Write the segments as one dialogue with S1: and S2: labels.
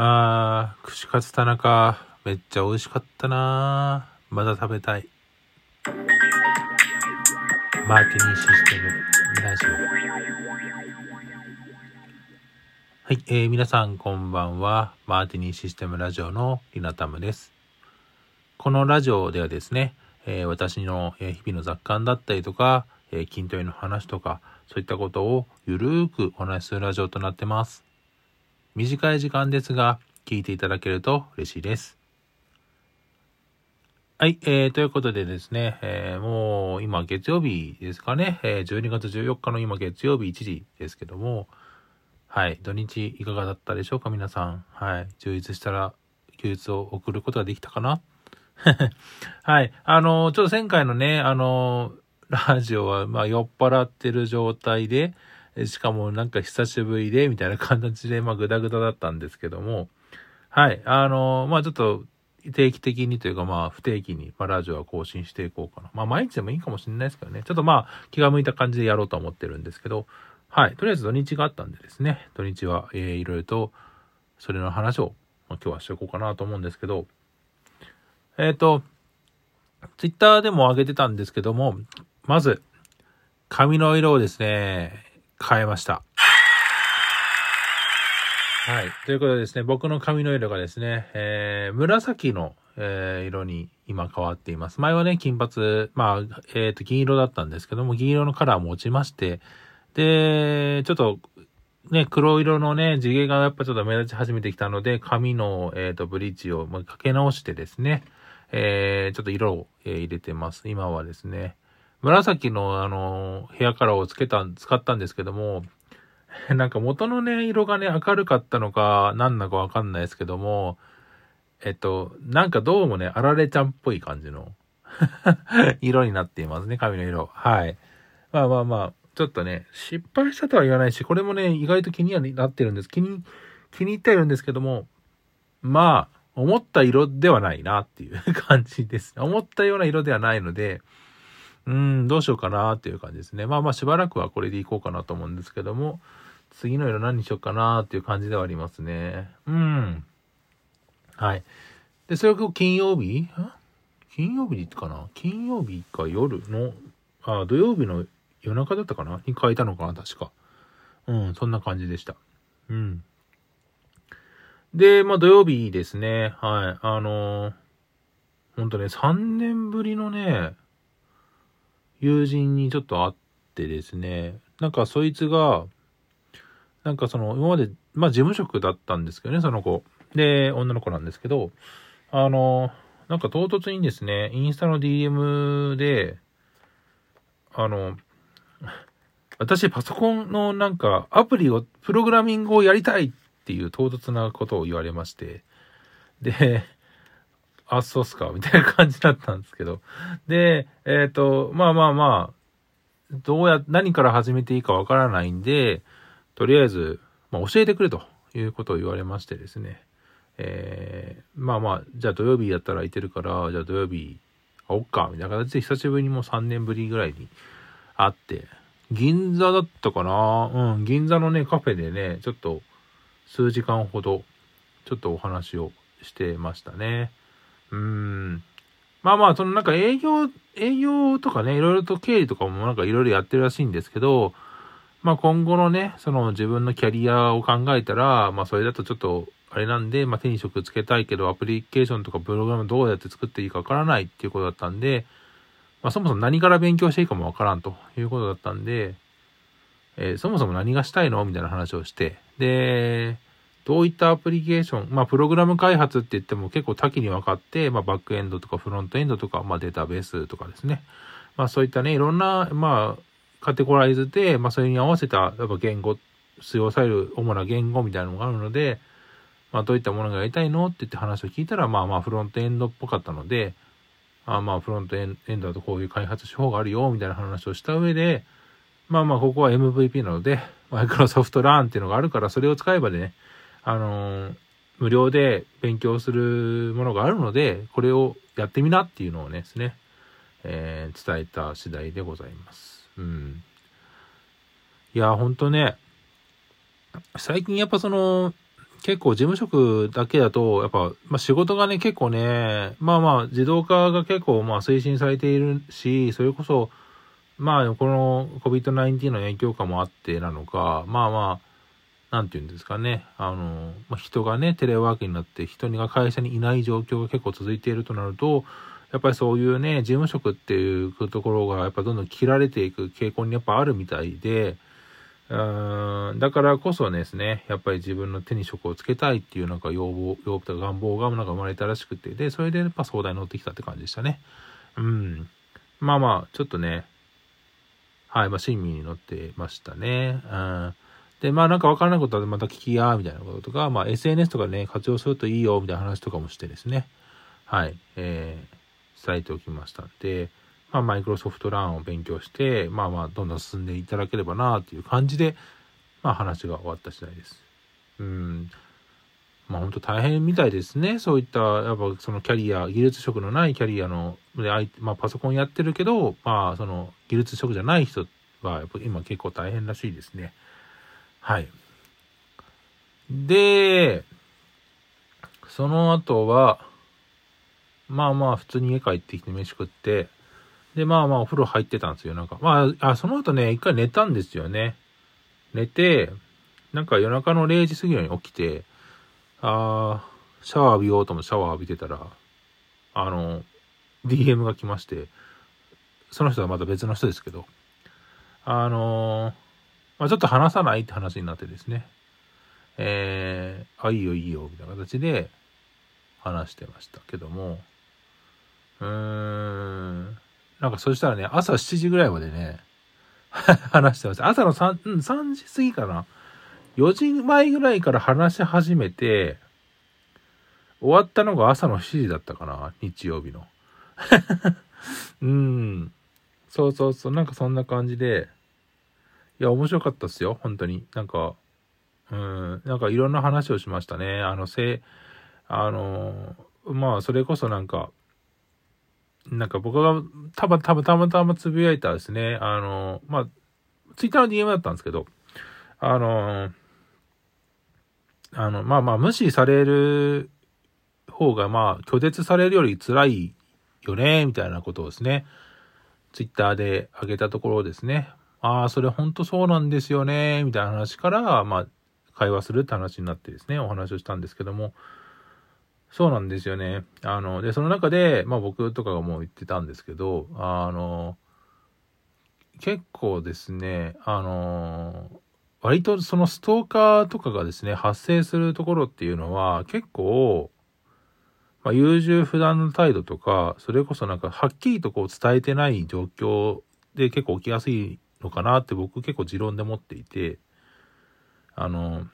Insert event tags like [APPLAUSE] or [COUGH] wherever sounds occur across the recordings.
S1: あー、串カツ田中、めっちゃ美味しかったなまだ食べたい。マーティニーシステムラジオ。はい、えー、皆さんこんばんは。マーティニーシステムラジオのリナタムです。このラジオではですね、えー私の日々の雑感だったりとか、えー筋トレの話とか、そういったことをゆるーくお話しするラジオとなってます。短い時間ですが、聞いていただけると嬉しいです。はい、えー、ということでですね、えーもう今月曜日ですかね、えー12月14日の今月曜日1時ですけども、はい、土日いかがだったでしょうか皆さん。はい、充実したら休日を送ることができたかな？[LAUGHS] はい。あの、ちょっと前回のね、あの、ラジオは、まあ、酔っ払ってる状態で、しかもなんか久しぶりで、みたいな形で、まあ、ぐだぐだだったんですけども、はい。あの、まあ、ちょっと、定期的にというか、まあ、不定期に、まあ、ラジオは更新していこうかな。まあ、毎日でもいいかもしれないですけどね。ちょっとまあ、気が向いた感じでやろうと思ってるんですけど、はい。とりあえず土日があったんでですね、土日は、えー、いろいろと、それの話を、まあ、今日はしていこうかなと思うんですけど、えっ、と、ツイッターでも上げてたんですけども、まず、髪の色をですね、変えました。はい。ということでですね、僕の髪の色がですね、えー、紫の、えー色に今変わっています。前はね、金髪、まあ、えっ、と、銀色だったんですけども、銀色のカラーも落ちまして、で、ちょっと、ね、黒色のね、地毛がやっぱちょっと目立ち始めてきたので、髪の、えっ、と、ブリッジをまかけ直してですね、えー、ちょっと色を、えー入れてます。今はですね、紫のあの、ヘアカラーをつけた、使ったんですけども、[LAUGHS] なんか元のね、色がね、明るかったのか、何なのかわかんないですけども、えっと、なんかどうもね、あられちゃんっぽい感じの [LAUGHS] 色になっていますね、髪の色。はい。まあまあまあ、ちょっとね、失敗したとは言わないし、これもね、意外と気にはなってるんです。気に、気に入ってはいるんですけども、まあ、思った色ではないなっていう [LAUGHS] 感じです。思ったような色ではないので、うん、どうしようかなっていう感じですね。まあまあしばらくはこれでいこうかなと思うんですけども、次の色何にしようかなっていう感じではありますね。うん。はい。で、それが金曜日？金曜日かな？金曜日か夜の、あ、土曜日の夜中だったかな？に変えたのかな確か。うん、そんな感じでした。うん。で、まあ土曜日ですね。はい。あのー、ほんとね、3年ぶりのね、友人にちょっと会ってですね、なんかそいつが、なんかその、今まで、まあ事務職だったんですけどね、その子。で、女の子なんですけど、あの、なんか唐突にですね、インスタの DM で、あの、私パソコンのなんかアプリを、プログラミングをやりたいっていう唐突なことを言われまして、で、あ、そうっすか、[LAUGHS] みたいな感じだったんですけど。で、えっ、と、まあまあまあ、どうや、何から始めていいかわからないんで、とりあえず、まあ教えてくれということを言われましてですね。えー、まあまあ、じゃあ土曜日やったら空いてるから、じゃあ土曜日会おっか、みたいな形で久しぶりにもう3年ぶりぐらいに会って、銀座だったかなうん、銀座のね、カフェでね、ちょっと数時間ほど、ちょっとお話をしてましたね。うん。まあまあ、そのなんか営業、営業とかね、いろいろと経理とかもなんかいろいろやってるらしいんですけど、まあ今後のね、その自分のキャリアを考えたら、まあそれだとちょっと、あれなんで、まあ手に職つけたいけど、アプリケーションとかプログラムどうやって作っていいかわからないっていうことだったんで、まあそもそも何から勉強していいかもわからんということだったんで、えーそもそも何がしたいのみたいな話をして、で、どういったアプリケーション、まあ、プログラム開発って言っても結構多岐に分かって、まあ、バックエンドとかフロントエンドとか、まあ、データベースとかですね。まあ、そういったね、いろんな、まあ、カテゴライズで、まあ、それに合わせた、やっぱ言語、使用される主な言語みたいなのがあるので、まあ、どういったものがやりたいのって言って話を聞いたら、まあまあ、フロントエンドっぽかったので、あまあ、フロントエンドだとこういう開発手法があるよ、みたいな話をした上で、まあまあ、ここは MVP なので、マイクロソフトラーンっていうのがあるから、それを使えばね、あのー無料で勉強するものがあるので、これをやってみなっていうのをですね、えー伝えた次第でございます。うん。いや、ほんとね、最近やっぱその、結構事務職だけだと、やっぱ、まあ、仕事がね、結構ね、まあまあ、自動化が結構、まあ、推進されているし、それこそ、まあ、この COVID-19 の影響下もあってなのか、まあまあ、なんて言うんですかね、あの、まあ、人がね、テレワークになって人が会社にいない状況が結構続いているとなると、やっぱりそういうね、事務職っていうところが、やっぱどんどん切られていく傾向にやっぱあるみたいで、うんだからこそですね、やっぱり自分の手に職をつけたいっていうなんか要望、要望とか願望がなんか生まれたらしくて、で、それでやっぱ相談に乗ってきたって感じでしたね。うん。まあまあ、ちょっとね、はい、まあ親身に乗ってましたね。うん。で、まあなんかわからないことはまた聞きや、みたいなこととか、まあ SNS とかね、活用するといいよ、みたいな話とかもしてですね。はい、えー、伝えておきましたんで、まあ、マイクロソフトランを勉強して、まあまあ、どんどん進んでいただければな、という感じで、まあ話が終わった次第です。うん。まあ本当大変みたいですね。そういった、やっぱそのキャリア、技術職のないキャリアの、で、まあパソコンやってるけど、まあその技術職じゃない人は、やっぱ今結構大変らしいですね。はい。で、その後は、まあまあ普通に家帰ってきて飯食って、で、まあまあお風呂入ってたんですよ。なんか、まあ、あ、その後ね、一回寝たんですよね。寝て、なんか夜中の0時過ぎに起きて、あー、シャワー浴びようともシャワー浴びてたら、あの、DM が来まして、その人はまた別の人ですけど、あのまあ、ちょっと話さないって話になってですね、えー、あ、いいよいいよ、みたいな形で話してましたけども、うーん、なんかそしたらね、朝7時ぐらいまでね、[LAUGHS] 話してました。朝の 3, うん、3時過ぎかな。4時前ぐらいから話し始めて、終わったのが朝の7時だったかな。日曜日の。[LAUGHS] うん。そうそうそう。なんかそんな感じで。いや、面白かったっすよ。本当に。なんか、うん。なんかいろんな話をしましたね。あの、せ、あの、まあ、それこそなんか、なんか僕がたぶんたぶんたまたまつぶやいたですね、あの、まあ、ツイッターの DM だったんですけど、あの、あの、まあまあ、無視される方が、まあ、拒絶されるより辛いよね、みたいなことをですね、ツイッターで上げたところですね、ああ、それ本当そうなんですよね、みたいな話から、まあ、会話するって話になってですね、お話をしたんですけども、そうなんですよね。あの、で、その中で、まあ僕とかがもう言ってたんですけど、あの、結構ですね、あの、割とそのストーカーとかがですね、発生するところっていうのは結構、まあ、優柔不断の態度とか、それこそなんかはっきりとこう伝えてない状況で結構起きやすいのかなって僕結構持論で持っていて、あの、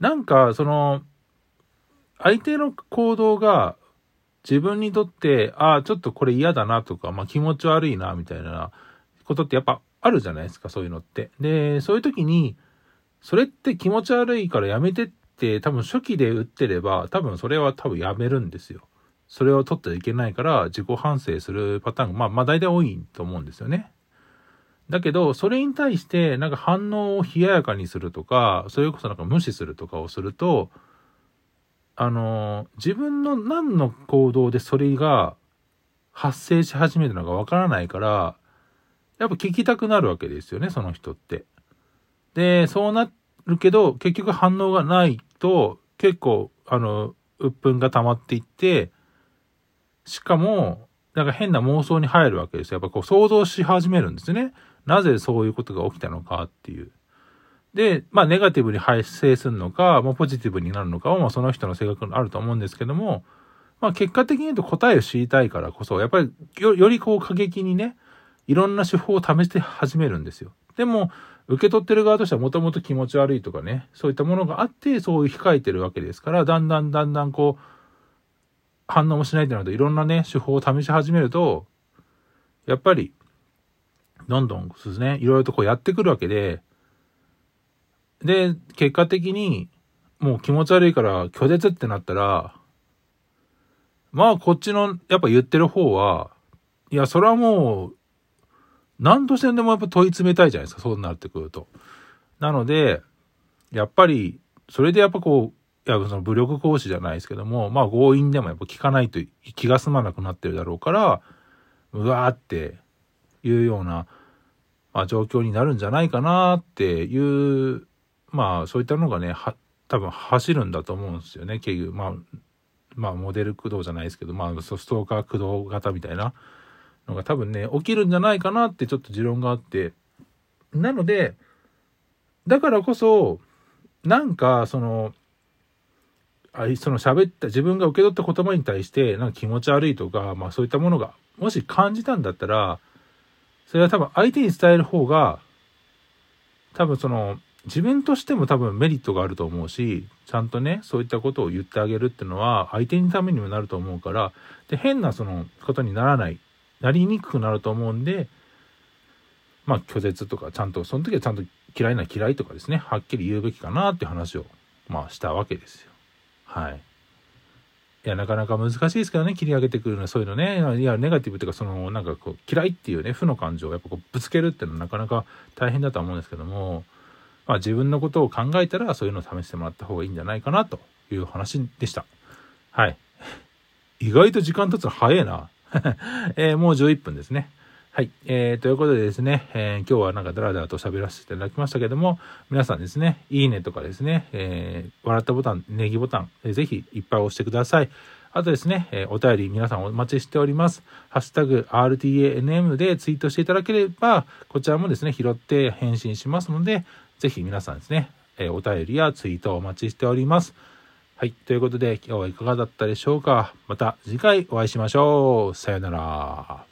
S1: なんかその、相手の行動が自分にとって、ああ、ちょっとこれ嫌だなとか、まあ気持ち悪いな、みたいなことってやっぱあるじゃないですか、そういうのって。で、そういう時に、それって気持ち悪いからやめてって多分初期で打ってれば、多分それは多分やめるんですよ。それを取ってはいけないから自己反省するパターンが、まあまあ大体多いと思うんですよね。だけど、それに対してなんか反応を冷ややかにするとか、それこそなんか無視するとかをすると、あの、自分の何の行動でそれが発生し始めたのかわからないから、やっぱ聞きたくなるわけですよね、その人って。で、そうなるけど、結局反応がないと、結構、あの、鬱憤が溜まっていって、しかも、なんか変な妄想に入るわけですよ。やっぱこう想像し始めるんですね。なぜそういうことが起きたのかっていう。で、まあ、ネガティブに発生するのか、もうポジティブになるのかは、まあ、その人の性格があると思うんですけども、まあ、結果的に言うと答えを知りたいからこそ、やっぱりよ、よりこう過激にね、いろんな手法を試して始めるんですよ。でも、受け取ってる側としてはもともと気持ち悪いとかね、そういったものがあって、そういう控えてるわけですから、だんだんだんだんこう、反応もしないってなると、いろんなね、手法を試し始めると、やっぱり、どんどんですね、いろいろとこうやってくるわけで、で、結果的に、もう気持ち悪いから拒絶ってなったら、まあこっちの、やっぱ言ってる方は、いや、それはもう、何としてでもやっぱ問い詰めたいじゃないですか、そうなってくると。なので、やっぱり、それでやっぱこう、いや、その武力行使じゃないですけども、まあ強引でもやっぱ効かないと気が済まなくなってるだろうから、うわーっていうような、まあ状況になるんじゃないかなっていう、まあそういったのがね、多分走るんだと思うんですよね、結局。まあ、まあモデル駆動じゃないですけど、まあストーカー駆動型みたいなのが多分ね、起きるんじゃないかなってちょっと持論があって、なので、だからこそ、なんか、その、あその喋った、自分が受け取った言葉に対して、なんか気持ち悪いとか、まあそういったものが、もし感じたんだったら、それは多分相手に伝える方が、多分その、自分としても多分メリットがあると思うし、ちゃんとね、そういったことを言ってあげるっていうのは、相手のためにもなると思うから、で、変なそのことにならない、なりにくくなると思うんで、まあ拒絶とか、ちゃんと、その時はちゃんと嫌いな嫌いとかですね、はっきり言うべきかなっていう話を、まあしたわけですよ。はい。いや、なかなか難しいですけどね、切り上げてくるのはそういうのね。いや、ネガティブっていうか、その、なんかこう、嫌いっていうね、負の感情をやっぱこう、ぶつけるっていうのはなかなか大変だとは思うんですけども、まあ自分のことを考えたら、そういうのを試してもらった方がいいんじゃないかな、という話でした。はい。意外と時間経つの早いな。[LAUGHS] えー、もう11分ですね。はい。えー、ということでですね、えー、今日はなんかダラダラと喋らせていただきましたけども、皆さんですね、いいねとかですね、えー、笑ったボタン、ネギボタン、えー、ぜひいっぱい押してください。あとですね、えー、お便り皆さんお待ちしております。ハッシュタグ RTANM でツイートしていただければ、こちらもですね、拾って返信しますので、ぜひ皆さんですね、えー、お便りやツイートをお待ちしております。はい。ということで、今日はいかがだったでしょうかまた次回お会いしましょう。さよなら。